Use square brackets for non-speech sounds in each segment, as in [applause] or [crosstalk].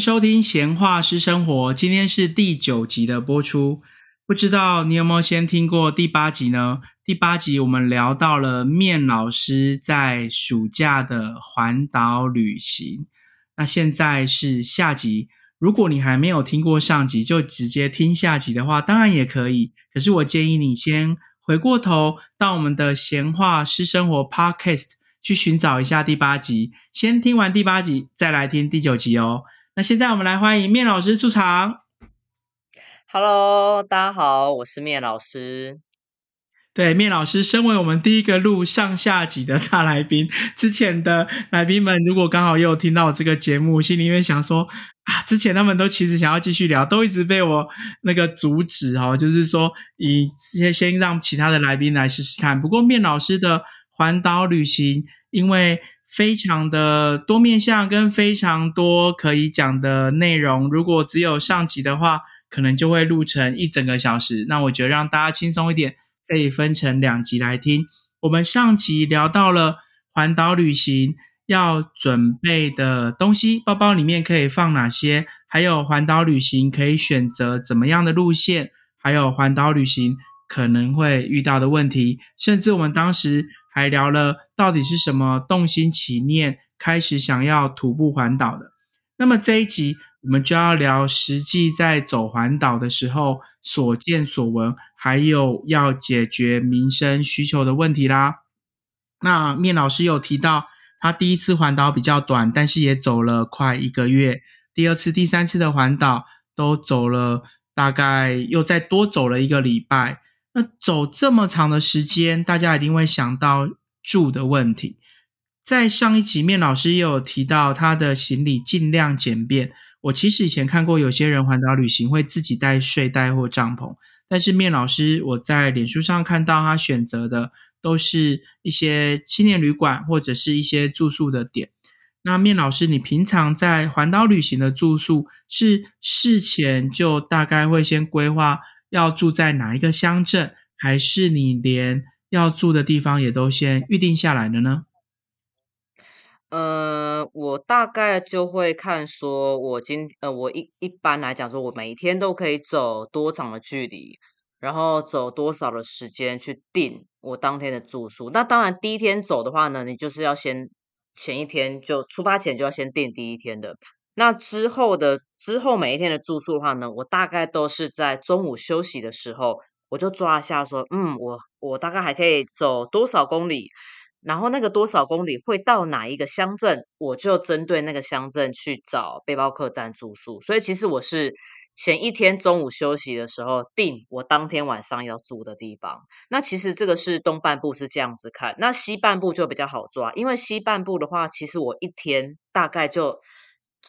收听《闲话私生活》，今天是第九集的播出。不知道你有没有先听过第八集呢？第八集我们聊到了面老师在暑假的环岛旅行。那现在是下集，如果你还没有听过上集，就直接听下集的话，当然也可以。可是我建议你先回过头到我们的《闲话私生活》Podcast 去寻找一下第八集，先听完第八集，再来听第九集哦。那现在我们来欢迎面老师出场。Hello，大家好，我是面老师。对，面老师身为我们第一个录上下集的大来宾，之前的来宾们如果刚好也有听到这个节目，心里面想说啊，之前他们都其实想要继续聊，都一直被我那个阻止哦，就是说以先先让其他的来宾来试试看。不过面老师的环岛旅行，因为非常的多面向跟非常多可以讲的内容，如果只有上集的话，可能就会录成一整个小时。那我觉得让大家轻松一点。可以分成两集来听。我们上集聊到了环岛旅行要准备的东西，包包里面可以放哪些，还有环岛旅行可以选择怎么样的路线，还有环岛旅行可能会遇到的问题，甚至我们当时还聊了到底是什么动心起念，开始想要徒步环岛的。那么这一集我们就要聊实际在走环岛的时候所见所闻，还有要解决民生需求的问题啦。那面老师有提到，他第一次环岛比较短，但是也走了快一个月。第二次、第三次的环岛都走了大概又再多走了一个礼拜。那走这么长的时间，大家一定会想到住的问题。在上一集，面老师也有提到他的行李尽量简便。我其实以前看过有些人环岛旅行会自己带睡袋或帐篷，但是面老师我在脸书上看到他选择的都是一些青年旅馆或者是一些住宿的点。那面老师，你平常在环岛旅行的住宿是事前就大概会先规划要住在哪一个乡镇，还是你连要住的地方也都先预定下来了呢？呃，我大概就会看说，我今呃，我一一般来讲说，我每天都可以走多长的距离，然后走多少的时间去定我当天的住宿。那当然，第一天走的话呢，你就是要先前一天就出发前就要先定第一天的。那之后的之后每一天的住宿的话呢，我大概都是在中午休息的时候，我就抓一下说，嗯，我我大概还可以走多少公里。然后那个多少公里会到哪一个乡镇，我就针对那个乡镇去找背包客栈住宿。所以其实我是前一天中午休息的时候定我当天晚上要住的地方。那其实这个是东半部是这样子看，那西半部就比较好抓，因为西半部的话，其实我一天大概就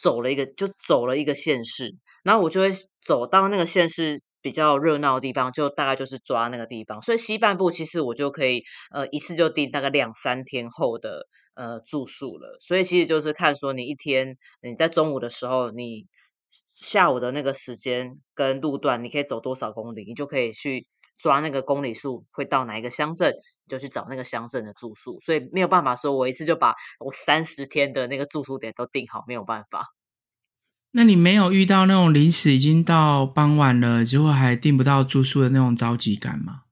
走了一个，就走了一个县市，然后我就会走到那个县市。比较热闹的地方，就大概就是抓那个地方，所以西半部其实我就可以呃一次就订大概两三天后的呃住宿了。所以其实就是看说你一天你在中午的时候，你下午的那个时间跟路段，你可以走多少公里，你就可以去抓那个公里数会到哪一个乡镇，就去找那个乡镇的住宿。所以没有办法说我一次就把我三十天的那个住宿点都定好，没有办法。那你没有遇到那种临时已经到傍晚了，结果还订不到住宿的那种着急感吗？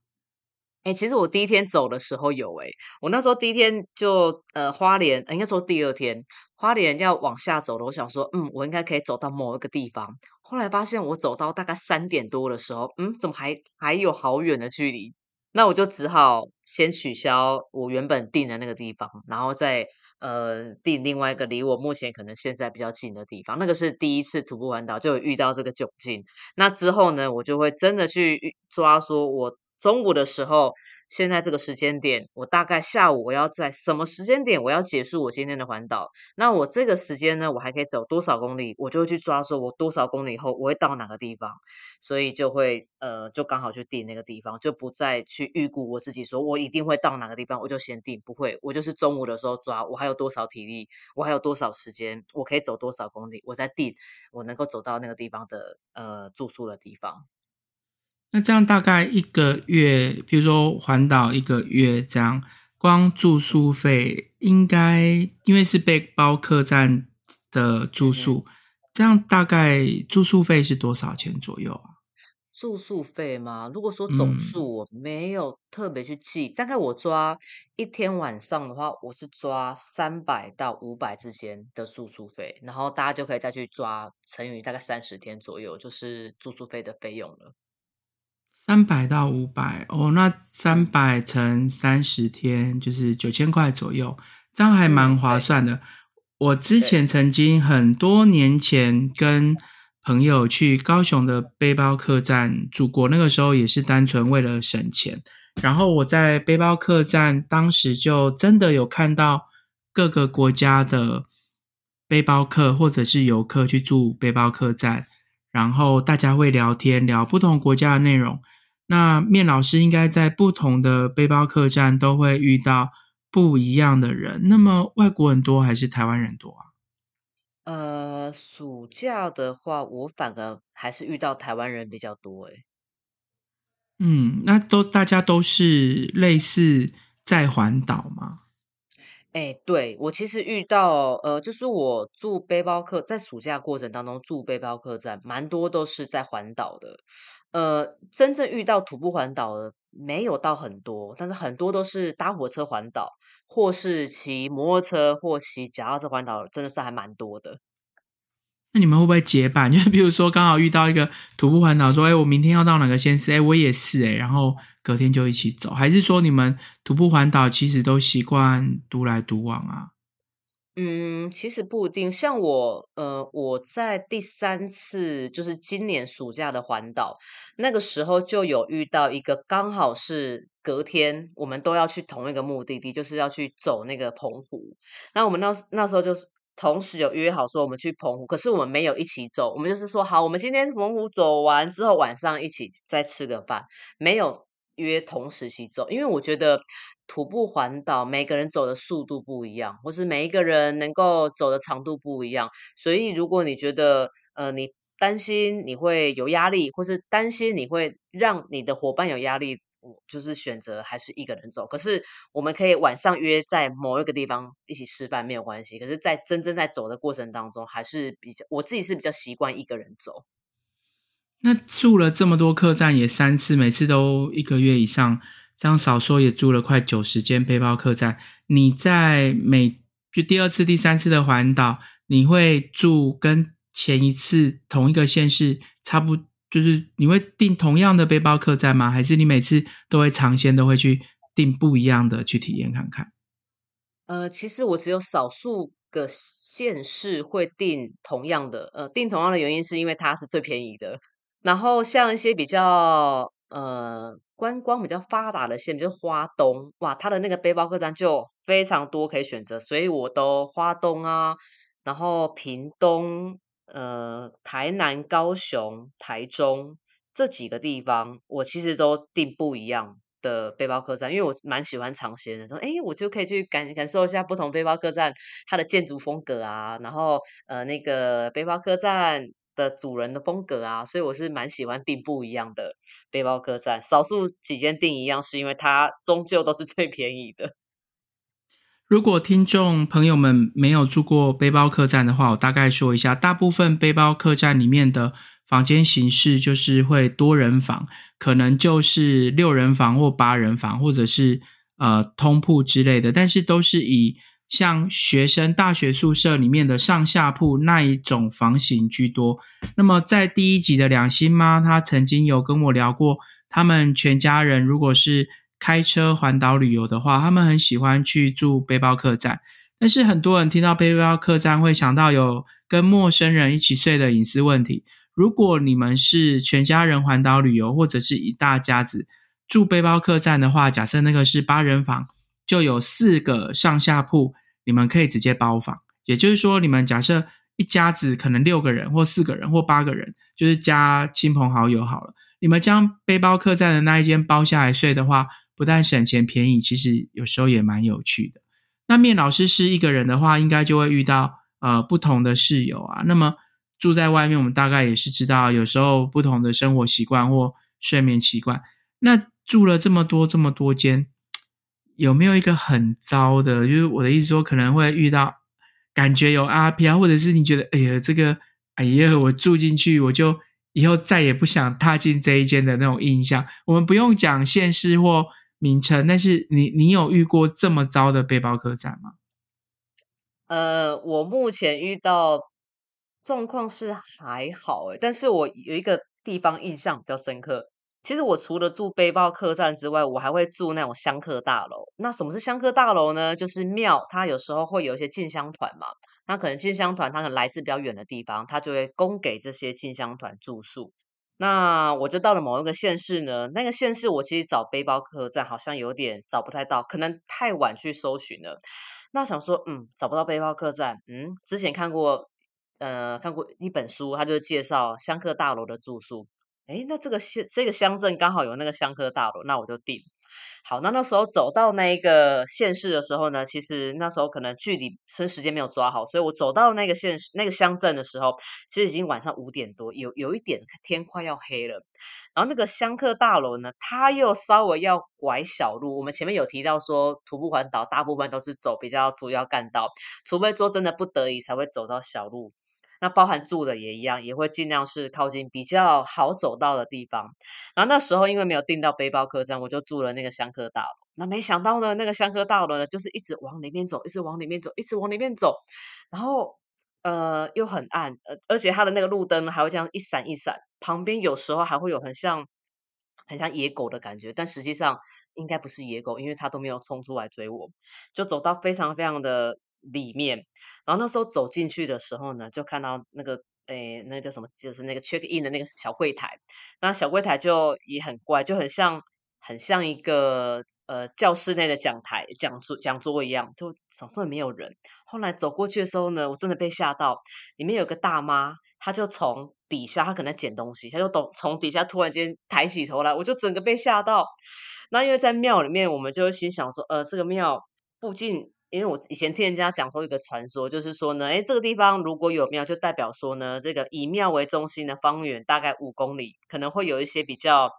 哎、欸，其实我第一天走的时候有哎、欸，我那时候第一天就呃花莲，应该说第二天花莲要往下走了，我想说，嗯，我应该可以走到某一个地方。后来发现我走到大概三点多的时候，嗯，怎么还还有好远的距离？那我就只好先取消我原本定的那个地方，然后再呃定另外一个离我目前可能现在比较近的地方。那个是第一次徒步环岛就遇到这个窘境。那之后呢，我就会真的去抓，说我中午的时候，现在这个时间点，我大概下午我要在什么时间点我要结束我今天的环岛？那我这个时间呢，我还可以走多少公里？我就会去抓，说我多少公里以后我会到哪个地方，所以就会呃，就刚好去定那个地方，就不再去预估我自己说我一定会到哪个地方，我就先定，不会，我就是中午的时候抓，我还有多少体力，我还有多少时间，我可以走多少公里，我再定我能够走到那个地方的呃住宿的地方。那这样大概一个月，比如说环岛一个月这样，光住宿费应该因为是背包客栈的住宿，这样大概住宿费是多少钱左右啊？住宿费吗？如果说总嗯，数我没有特别去记，大概我抓一天晚上的话，我是抓三百到五百之间的住宿费，然后大家就可以再去抓乘以大概三十天左右，就是住宿费的费用了。三百到五百哦，那三嗯百乘三十天就是九千块左右，这样还嗯，蛮划算的。我之，前曾经很多年前跟朋友去高雄的背包客栈住过，那个时候也是单纯为了省钱。然后我在背包客栈当时就真的有看到各个国家的背包客或者是游客去住背包客栈，然后大家会聊天，聊不同国家的内容。那面老师应该在不同的背包客栈都会遇到不一样的人。那么外国人多还是台湾人多啊？呃，暑假的话，我反而还是遇到台湾人比较多诶。嗯，那都大家都是类似在环岛吗？哎，对，我其实遇到，呃，就是我住背包客，在暑假过程当中住背包客栈，蛮多都是在环岛的。呃，真正遇到徒步环岛的没有到很多，但是很多都是搭火车环岛，或是骑摩托车或骑脚踏车环岛，真的是还蛮多的。那你们会不会结伴？[laughs] 就是比如说刚好遇到一个徒步环岛，说：“哎，我明天要到哪个县市？哎，我也是哎。”然后隔天就一起走，还是说你们徒步环岛其实都习惯独来独往啊？嗯，其实不一定。像我，呃，我在第三次，就是今年暑假的环岛，那个时候就有遇到一个，刚好是隔天，我们都要去同一个目的地，就是要去走那个澎湖。那我们那那时候就是同时有约好说我们去澎湖，可是我们没有一起走，我们就是说好，我们今天澎湖走完之后，晚上一起再吃个饭，没有约同时期走，因为我觉得徒步环岛每个人走的速度不一样，或是每一个人能够走的长度不一样，所以如果你觉得呃你担心你会有压力，或是担心你会让你的伙伴有压力，我就是选择还是一个人走。可是我们可以晚上约在某一个地方一起吃饭没有关系，可是，在真正在走的过程当中，还是比较我自己是比较习惯一个人走。那住了这么多客栈，也三次，每次都一个月以上，这样少说也住了快九十间背包客栈。你在每就第二次、第三次的环岛，你会住跟前一次同一个县市差不，就是你会订同样的背包客栈吗？还是你每次都会尝鲜，都会去订不一样的去体验看看？呃，其实我只有少数个县市会订同样的，呃，订同样的原因是因为它是最便宜的。然后像一些比较呃观光比较发达的县，比如花东，哇，它的那个背包客栈就非常多可以选择，所以我都花东啊，然后屏东、呃台南、高雄、台中这几个地方，我其实都订不一样的背包客栈，因为我蛮喜欢尝鲜的，说诶，我就可以去感感受一下不同背包客栈它的建筑风格啊，然后呃那个背包客栈的主人的风格啊，所以我是蛮喜欢订不一样的背包客栈，少数几间订一样，是因为它终究都是最便宜的。如果听众朋友们没有住过背包客栈的话，我大概说一下，大部分背包客栈里面的房间形式就是会多人房，可能就是六人房或八人房，或者是呃通铺之类的，但是都是以像学生大学宿舍里面的上下铺那一种房型居多。那么在第一集的两星妈，她曾经有跟我聊过，他们全家人如果是开车环岛旅游的话，他们很喜欢去住背包客栈。但是很多人听到背包客栈会想到有跟陌生人一起睡的隐私问题。如果你们是全家人环岛旅游，或者是一大家子住背包客栈的话，假设那个是八人房，就有四个上下铺，你们可以直接包房。也就是说，你们假设一家子可能六个人，或四个人，或八个人，就是加亲朋好友好了。你们将背包客栈的那一间包下来睡的话，不但省钱便宜，其实有时候也蛮有趣的。那面老师是一个人的话，应该就会遇到呃不同的室友啊。那么住在外面，我们大概也是知道，有时候不同的生活习惯或睡眠习惯。那住了这么多这么多间，有没有一个很糟的？就是我的意思说，可能会遇到感觉有阿飘，或者是你觉得哎呀这个哎呀，我住进去我就以后再也不想踏进这一间的那种印象。我们不用讲县市或名称，但是你你有遇过这么糟的背包客栈吗？呃，我目前遇到状况是还好诶，但是我有一个地方印象比较深刻。其实我除了住背包客栈之外，我还会住那种香客大楼。那什么是香客大楼呢？就是庙，它有时候会有一些进香团嘛。那可能进香团，它可能来自比较远的地方，它就会供给这些进香团住宿。那我就到了某一个县市呢，那个县市我其实找背包客栈好像有点找不太到，可能太晚去搜寻了。那想说，嗯，找不到背包客栈，嗯，之前看过，呃，看过一本书，它就介绍香客大楼的住宿。哎，那这个县这个乡镇刚好有那个香客大楼，那我就定。好，那那时候走到那一个县市的时候呢，其实那时候可能距离跟时间没有抓好，所以我走到那个县市那个乡镇的时候，其实已经晚上五点多，有有一点天快要黑了。然后那个香客大楼呢，它又稍微要拐小路。我们前面有提到说，徒步环岛大部分都是走比较主要干道，除非说真的不得已才会走到小路。那包含住的也一样，也会尽量是靠近比较好走到的地方。然后那时候因为没有订到背包客栈，我就住了那个香客大楼。那没想到呢，那个香客大楼呢，就是一直往里面走，一直往里面走，一直往里面走。然后呃又很暗，呃而且它的那个路灯还会这样一闪一闪，旁边有时候还会有很像很像野狗的感觉，但实际上应该不是野狗，因为它都没有冲出来追我，就走到非常非常的。里面，然后那时候走进去的时候呢，就看到那个诶，那个叫什么？就是那个 check in 的那个小柜台。那小柜台就也很怪，就很像很像一个呃教室内的讲台、讲桌、讲桌一样，就总是没有人。后来走过去的时候呢，我真的被吓到，里面有个大妈，她就从底下，她可能捡东西，她就从从底下突然间抬起头来，我就整个被吓到。那因为在庙里面，我们就心想说，呃，这个庙附近。因为我以前听人家讲过一个传说，就是说呢，哎，这个地方如果有庙，就代表说呢，这个以庙为中心的方圆大概五公里，可能会有一些比较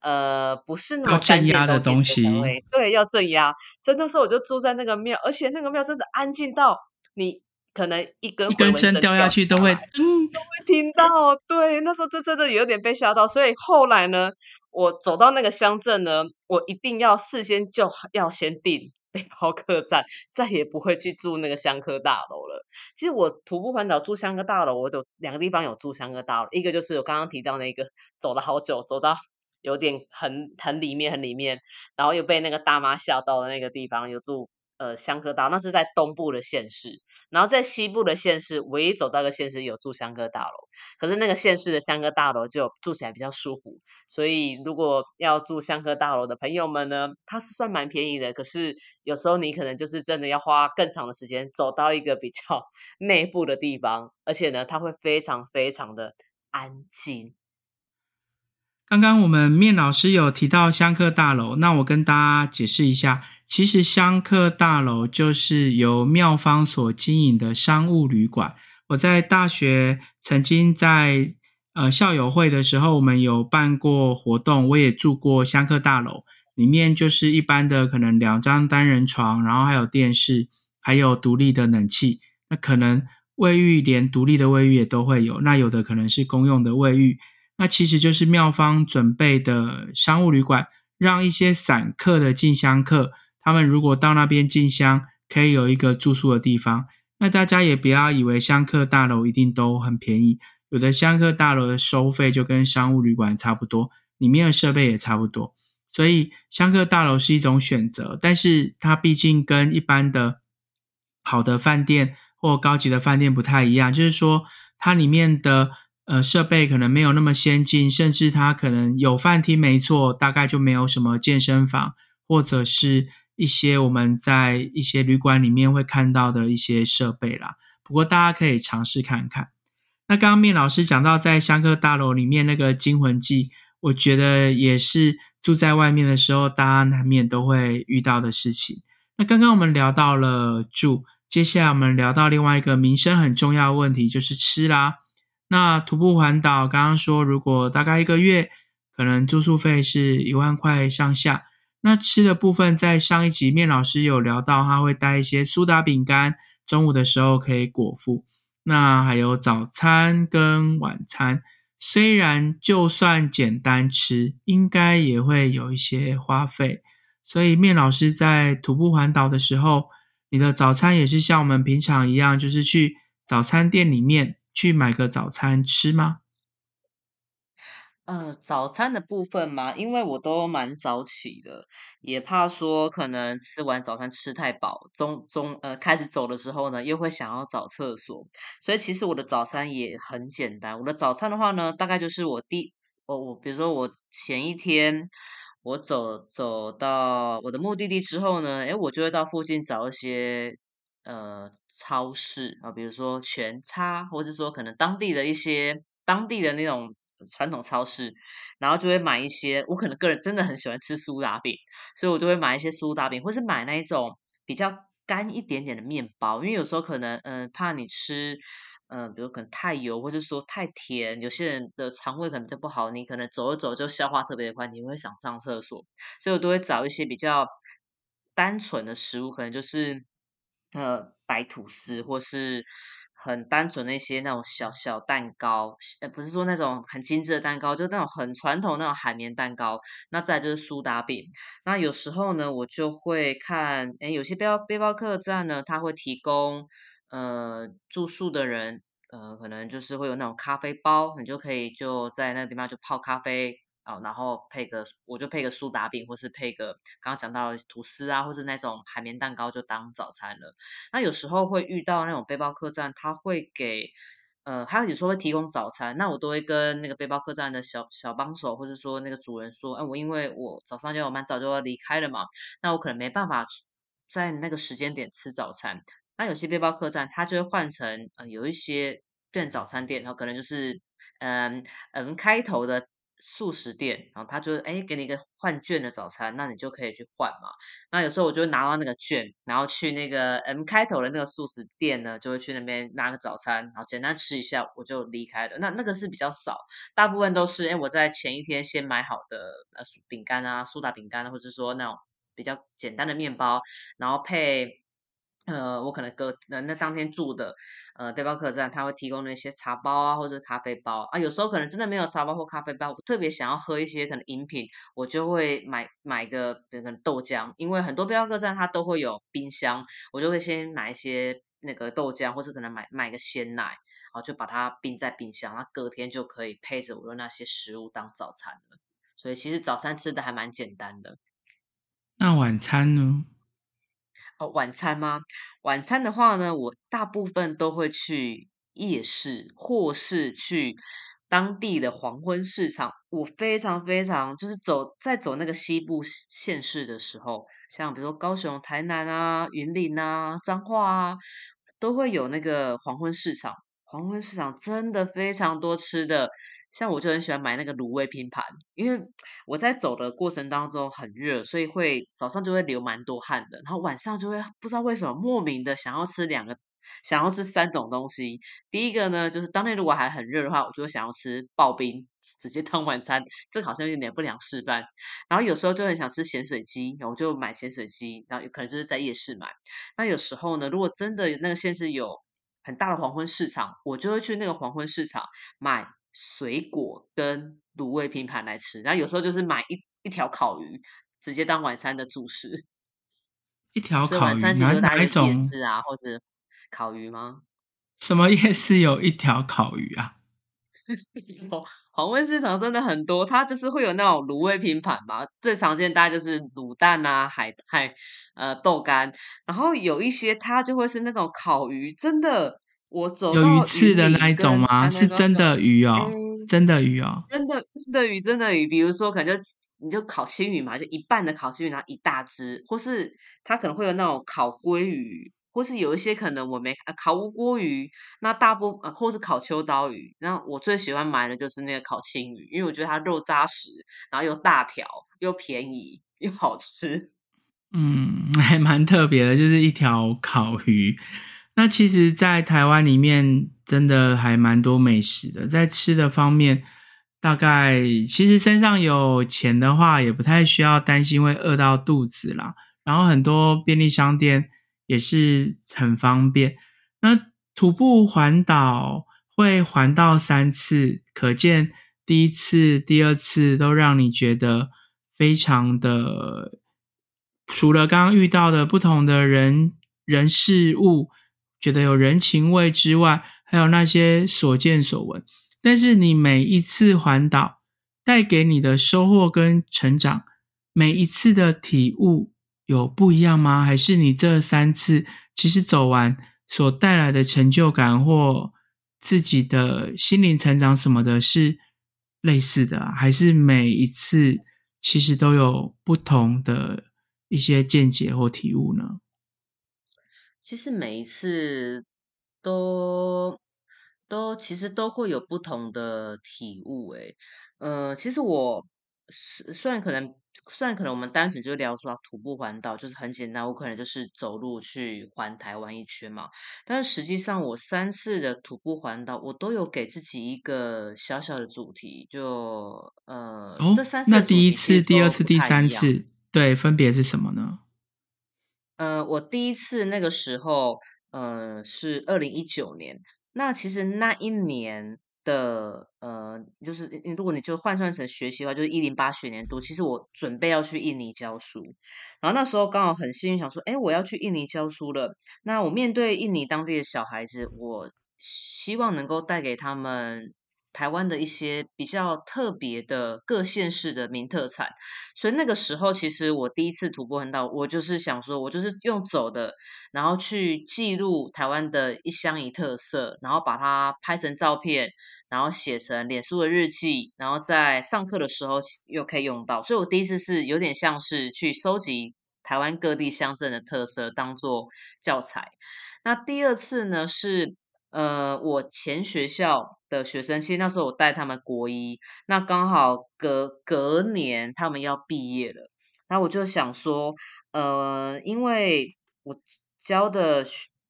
呃不是那么镇压的东西，对，要镇压。所以那时候我就住在那个庙，而且那个庙真的安静到你可能一根一根针掉下去都会嗯都会听到。对，那时候这真的有点被吓到。所以后来呢，我走到那个乡镇呢，我一定要事先就要先定。背包客栈再也不会去住那个香客大楼了。其实我徒步环岛住香客大楼，我有两个地方有住香客大楼，一个就是我刚刚提到那个走了好久，走到有点很很里面很里面，然后又被那个大妈吓到的那个地方有住。呃，香格大那是在东部的县市，然后在西部的县市，唯一走到一个县市有住香格大楼，可是那个县市的香格大楼就住起来比较舒服，所以如果要住香格大楼的朋友们呢，它是算蛮便宜的，可是有时候你可能就是真的要花更长的时间走到一个比较 [laughs] 内部的地方，而且呢，它会非常非常的安静。刚刚我们面老师有提到香客大楼，那我跟大家解释一下，其实香客大楼就是由妙方所经营的商务旅馆。我在大学曾经在呃校友会的时候，我们有办过活动，我也住过香客大楼，里面就是一般的可能两张单人床，然后还有电视，还有独立的冷气。那可能卫浴连独立的卫浴也都会有，那有的可能是公用的卫浴。那其实就是妙方准备的商务旅馆，让一些散客的进香客，他们如果到那边进香，可以有一个住宿的地方。那大家也不要以为香客大楼一定都很便宜，有的香客大楼的收费就跟商务旅馆差不多，里面的设备也差不多。所以香客大楼是一种选择，但是它毕竟跟一般的好的饭店或高级的饭店不太一样，就是说它里面的。呃，设备可能没有那么先进，甚至它可能有饭厅没错，大概就没有什么健身房，或者是一些我们在一些旅馆里面会看到的一些设备啦。不过大家可以尝试看看。那刚刚面老师讲到在香客大楼里面那个惊魂记，我觉得也是住在外面的时候，大家难免都会遇到的事情。那刚刚我们聊到了住，接下来我们聊到另外一个民生很重要的问题，就是吃啦。那徒步环岛，刚刚说如果大概一个月，可能住宿费是一万块上下。那吃的部分，在上一集面老师有聊到，他会带一些苏打饼干，中午的时候可以果腹。那还有早餐跟晚餐，虽然就算简单吃，应该也会有一些花费。所以面老师在徒步环岛的时候，你的早餐也是像我们平常一样，就是去早餐店里面去买个早餐吃吗？呃，早餐的部分嘛，因为我都蛮早起的，也怕说可能吃完早餐吃太饱，中中呃开始走的时候呢，又会想要找厕所，所以其实我的早餐也很简单。我的早餐的话呢，大概就是我第我我比如说我前一天我走走到我的目的地之后呢，诶，我就会到附近找一些呃超市啊，比如说全差，或者说可能当地的一些当地的那种。传统超市，然后就会买一些。我可能个人真的很喜欢吃苏打饼，所以我就会买一些苏打饼，或是买那一种比较干一点点的面包。因为有时候可能，嗯，怕你吃，嗯，比如可能太油，或者说太甜，有些人的肠胃可能就不好，你可能走一走就消化特别快，你会想上厕所，所以我都会找一些比较单纯的食物，可能就是呃白吐司，或是。很单纯的一些那种小小蛋糕，呃，不是说那种很精致的蛋糕，就那种很传统那种海绵蛋糕。那再就是苏打饼。那有时候呢，我就会看，哎，有些背包背包客栈呢，他会提供，呃，住宿的人，呃，可能就是会有那种咖啡包，你就可以就在那个地方就泡咖啡。哦，然后配个，我就配个苏打饼，或是配个刚刚讲到吐司啊，或是那种海绵蛋糕，就当早餐了。那有时候会遇到那种背包客栈，他会给，呃，他有时候会提供早餐，那我都会跟那个背包客栈的小小帮手，或者说那个主人说，哎，我因为我早上就要蛮早就要离开了嘛，那我可能没办法在那个时间点吃早餐。那有些背包客栈，他就会换成，呃，有一些变早餐店，然后可能就是，嗯嗯开头的。素食店，然后他就哎给你一个换券的早餐，那你就可以去换嘛。那有时候我就会拿到那个券，然后去那个 M 开头的那个素食店呢，就会去那边拿个早餐，然后简单吃一下，我就离开了。那那个是比较少，大部分都是哎我在前一天先买好的呃饼干啊、苏打饼干，或者说那种比较简单的面包，然后配。呃，我可能隔那那当天住的呃背包客栈，他会提供那些茶包啊，或者咖啡包啊。有时候可能真的没有茶包或咖啡包，我特别想要喝一些可能饮品，我就会买买个可能豆浆，因为很多背包客栈它都会有冰箱，我就会先买一些那个豆浆，或者可能买买个鲜奶，然后就把它冰在冰箱，那隔天就可以配着我的那些食物当早餐了。所以其实早餐吃的还蛮简单的。那晚餐呢？哦，晚餐吗？晚餐的话呢，我大部分都会去夜市，或是去当地的黄昏市场。我非常非常就是走在走那个西部县市的时候，像比如说高雄、台南啊、云林啊、彰化啊，都会有那个黄昏市场。黄昏市场真的非常多吃的。像我就很喜欢买那个卤味拼盘，因为我在走的过程当中很热，所以会早上就会流蛮多汗的，然后晚上就会不知道为什么莫名的想要吃两个，想要吃三种东西。第一个呢，就是当天如果还很热的话，我就会想要吃刨冰，直接当晚餐，这好像有点不良示范。然后有时候就很想吃咸水鸡，我就买咸水鸡，然后有可能就是在夜市买。那有时候呢，如果真的那个县市有很大的黄昏市场，我就会去那个黄昏市场买。水果跟卤味拼盘来吃，然后有时候就是买一一条烤鱼，直接当晚餐的主食。一条烤鱼，哪一种？夜市啊，或是烤鱼吗？什么夜市有一条烤鱼啊？[laughs] 黄昏市场真的很多，它就是会有那种卤味拼盘嘛，最常见大概就是卤蛋啊、海带、呃豆干，然后有一些它就会是那种烤鱼，真的。我走有鱼刺的那一种吗？是真的鱼哦，真的鱼哦，真的真的鱼，真的鱼。比如说，可能就你就烤青鱼嘛，就一半的烤青鱼，然后一大只，或是它可能会有那种烤鲑鱼，或是有一些可能我没烤乌锅鱼，那大部分或是烤秋刀鱼。那我最喜欢买的就是那个烤青鱼，因为我觉得它肉扎实，然后又大条，又便宜，又好吃。[laughs] 嗯，[laughs] 还蛮特别的，就是一条烤鱼。那其实，在台湾里面，真的还蛮多美食的。在吃的方面，大概其实身上有钱的话，也不太需要担心会饿到肚子啦。然后很多便利商店也是很方便。那徒步环岛会环到三次，可见第一次、第二次都让你觉得非常的，除了刚刚遇到的不同的人人事物，觉得有人情味之外，还有那些所见所闻。但是你每一次环岛带给你的收获跟成长，每一次的体悟有不一样吗？还是你这三次其实走完？所带来的成就感或自己的心灵成长什么的，是类似的，还是每一次其实都有不同的一些见解或体悟呢？其实每一次都都其实都会有不同的体悟。诶，呃，其实我。虽虽然可能，虽然可能我们单纯就聊说徒步环岛就是很简单，我可能就是走路去环台湾一圈嘛。但是实际上，我三次的徒步环岛，我都有给自己一个小小的主题，就呃，这三次那第一次、第二次、第三次，对，分别是什么呢？呃，我第一次那个时候，呃，是二零一九年。那其实那一年。的呃，就是如果你就换算成学习的话，就是一零八学年度。其实我准备要去印尼教书，然后那时候刚好很幸运，想说，哎，我要去印尼教书了。那我面对印尼当地的小孩子，我希望能够带给他们。台湾的一些比较特别的各县市的名特产，所以那个时候其实我第一次徒步环岛，我就是想说，我就是用走的，然后去记录台湾的一乡一特色，然后把它拍成照片，然后写成脸书的日记，然后在上课的时候又可以用到。所以我第一次是有点像是去收集台湾各地乡镇的特色，当做教材。那第二次呢是。呃，我前学校的学生，其实那时候我带他们国一，那刚好隔隔年他们要毕业了，然后我就想说，呃，因为我教的，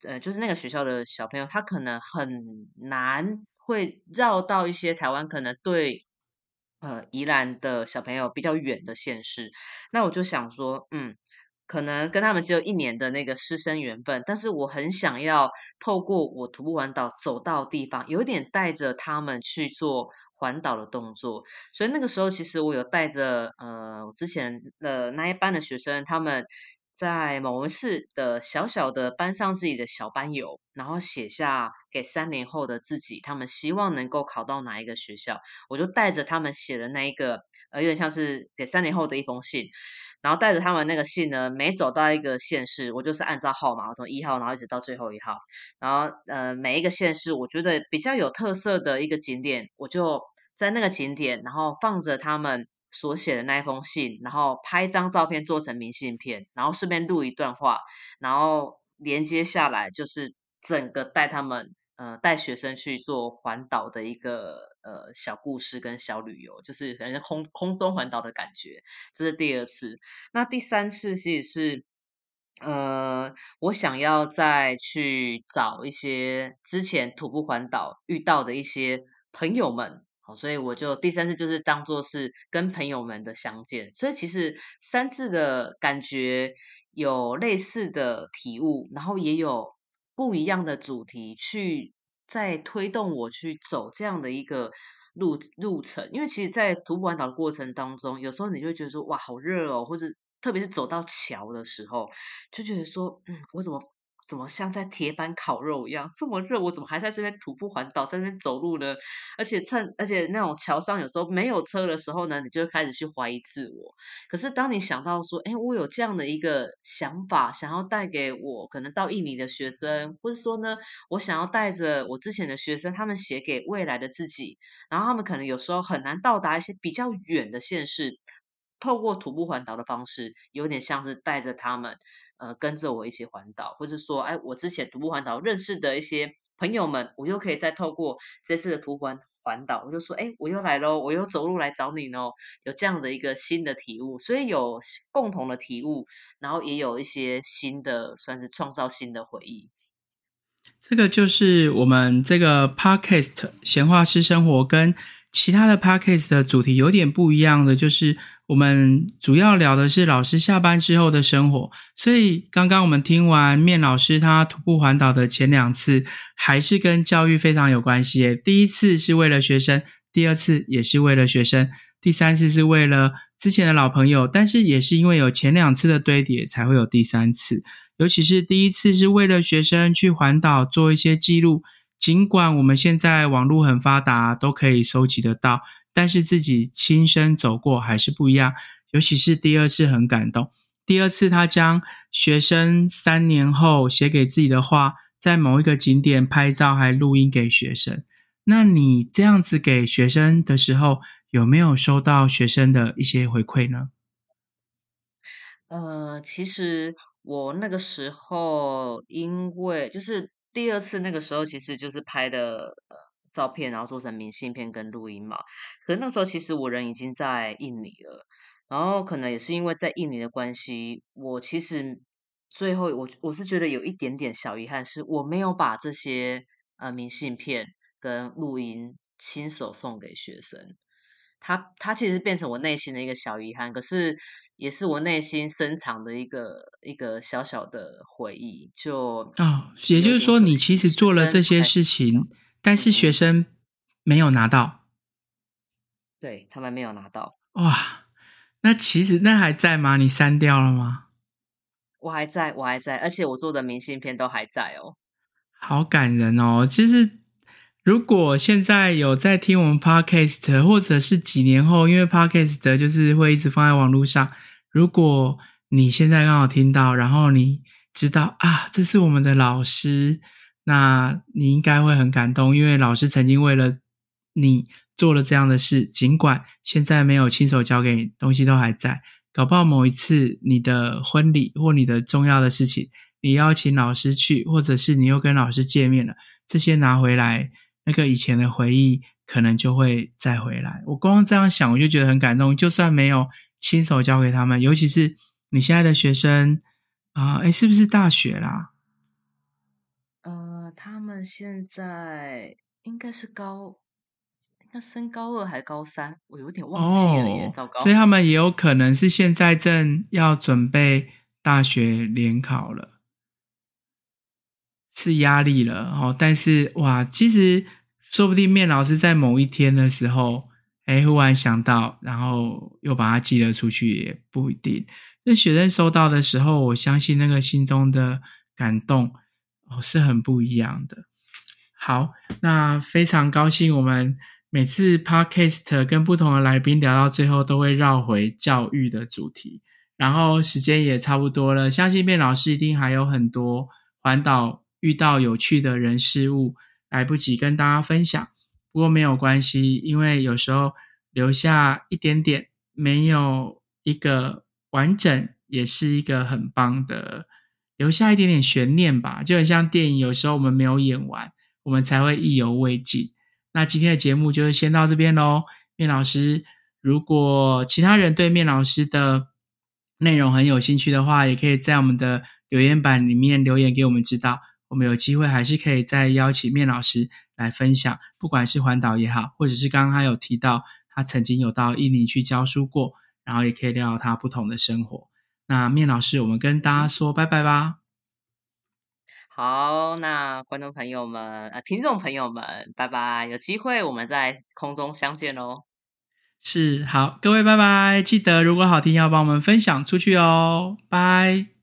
呃，就是那个学校的小朋友，他可能很难会绕到一些台湾可能对，呃，宜兰的小朋友比较远的县市，那我就想说，嗯。可能跟他们只有一年的那个师生缘分，但是我很想要透过我徒步环岛走到地方，有点带着他们去做环岛的动作。所以那个时候，其实我有带着呃，我之前的那一班的学生，他们在某文市的小小的班上自己的小班游，然后写下给三年后的自己，他们希望能够考到哪一个学校，我就带着他们写的那一个，呃，有点像是给三年后的一封信。然后带着他们那个信呢，每走到一个县市，我就是按照号码，从一号然后一直到最后一号。然后呃，每一个县市我觉得比较有特色的一个景点，我就在那个景点，然后放着他们所写的那一封信，然后拍张照片做成明信片，然后顺便录一段话，然后连接下来就是整个带他们。呃，带学生去做环岛的一个呃小故事跟小旅游，就是感觉空空中环岛的感觉。这是第二次，那第三次其实是呃，我想要再去找一些之前徒步环岛遇到的一些朋友们，好，所以我就第三次就是当做是跟朋友们的相见。所以其实三次的感觉有类似的体悟，然后也有。不一样的主题去在推动我去走这样的一个路路程，因为其实，在徒步环岛的过程当中，有时候你就会觉得说，哇，好热哦，或者特别是走到桥的时候，就觉得说，嗯，我怎么？怎么像在铁板烤肉一样这么热？我怎么还在这边徒步环岛，在那边走路呢？而且趁而且那种桥上有时候没有车的时候呢，你就会开始去怀疑自我。可是当你想到说，哎，我有这样的一个想法，想要带给我可能到印尼的学生，或者说呢，我想要带着我之前的学生，他们写给未来的自己，然后他们可能有时候很难到达一些比较远的县市，透过徒步环岛的方式，有点像是带着他们。呃，跟着我一起环岛，或者说，哎，我之前徒步环岛认识的一些朋友们，我又可以再透过这次的徒环环岛，我就说，哎，我又来喽，我又走路来找你喽，有这样的一个新的体悟，所以有共同的体悟，然后也有一些新的，算是创造新的回忆。这个就是我们这个 podcast 闲话师生活跟。其他的 podcast 的主题有点不一样的，就是我们主要聊的是老师下班之后的生活。所以刚刚我们听完面老师他徒步环岛的前两次，还是跟教育非常有关系。第一次是为了学生，第二次也是为了学生，第三次是为了之前的老朋友，但是也是因为有前两次的堆叠，才会有第三次。尤其是第一次是为了学生去环岛做一些记录。尽管我们现在网络很发达，都可以收集得到，但是自己亲身走过还是不一样。尤其是第二次很感动，第二次他将学生三年后写给自己的话，在某一个景点拍照还录音给学生。那你这样子给学生的时候，有没有收到学生的一些回馈呢？呃，其实我那个时候因为就是。第二次那个时候，其实就是拍的呃照片，然后做成明信片跟录音嘛。可那时候其实我人已经在印尼了，然后可能也是因为在印尼的关系，我其实最后我我是觉得有一点点小遗憾，是我没有把这些呃明信片跟录音亲手送给学生。他他其实变成我内心的一个小遗憾，可是。也是我内心深藏的一个一个小小的回忆，就哦，也就是说，你其实做了这些事情，但是学生没有拿到，对他们没有拿到。哇，那其实那还在吗？你删掉了吗？我还在，我还在，而且我做的明信片都还在哦。好感人哦！其实。如果现在有在听我们 podcast，或者是几年后，因为 podcast 就是会一直放在网络上。如果你现在刚好听到，然后你知道啊，这是我们的老师，那你应该会很感动，因为老师曾经为了你做了这样的事，尽管现在没有亲手交给你，东西都还在。搞不好某一次你的婚礼或你的重要的事情，你邀请老师去，或者是你又跟老师见面了，这些拿回来。那个以前的回忆可能就会再回来。我光这样想，我就觉得很感动。就算没有亲手教给他们，尤其是你现在的学生啊，哎，是不是大学啦？呃，他们现在应该是高，应该升高二还高三，我有点忘记了耶，糟糕。所以他们也有可能是现在正要准备大学联考了。是压力了哦，但是哇，其实说不定面老师在某一天的时候，哎，忽然想到，然后又把它寄了出去，也不一定。那学生收到的时候，我相信那个心中的感动哦，是很不一样的。好，那非常高兴，我们每次 podcast 跟不同的来宾聊到最后，都会绕回教育的主题。然后时间也差不多了，相信面老师一定还有很多环岛。遇到有趣的人事物，来不及跟大家分享，不过没有关系，因为有时候留下一点点，没有一个完整，也是一个很棒的，留下一点点悬念吧，就很像电影，有时候我们没有演完，我们才会意犹未尽。那今天的节目就是先到这边喽，面老师，如果其他人对面老师的内容很有兴趣的话，也可以在我们的留言板里面留言给我们知道。我们有机会还是可以再邀请面老师来分享，不管是环岛也好，或者是刚刚他有提到他曾经有到印尼去教书过，然后也可以聊聊他不同的生活。那面老师，我们跟大家说拜拜吧。好，那观众朋友们、呃，听众朋友们，拜拜！有机会我们在空中相见喽。是，好，各位拜拜！记得如果好听要帮我们分享出去哦，拜。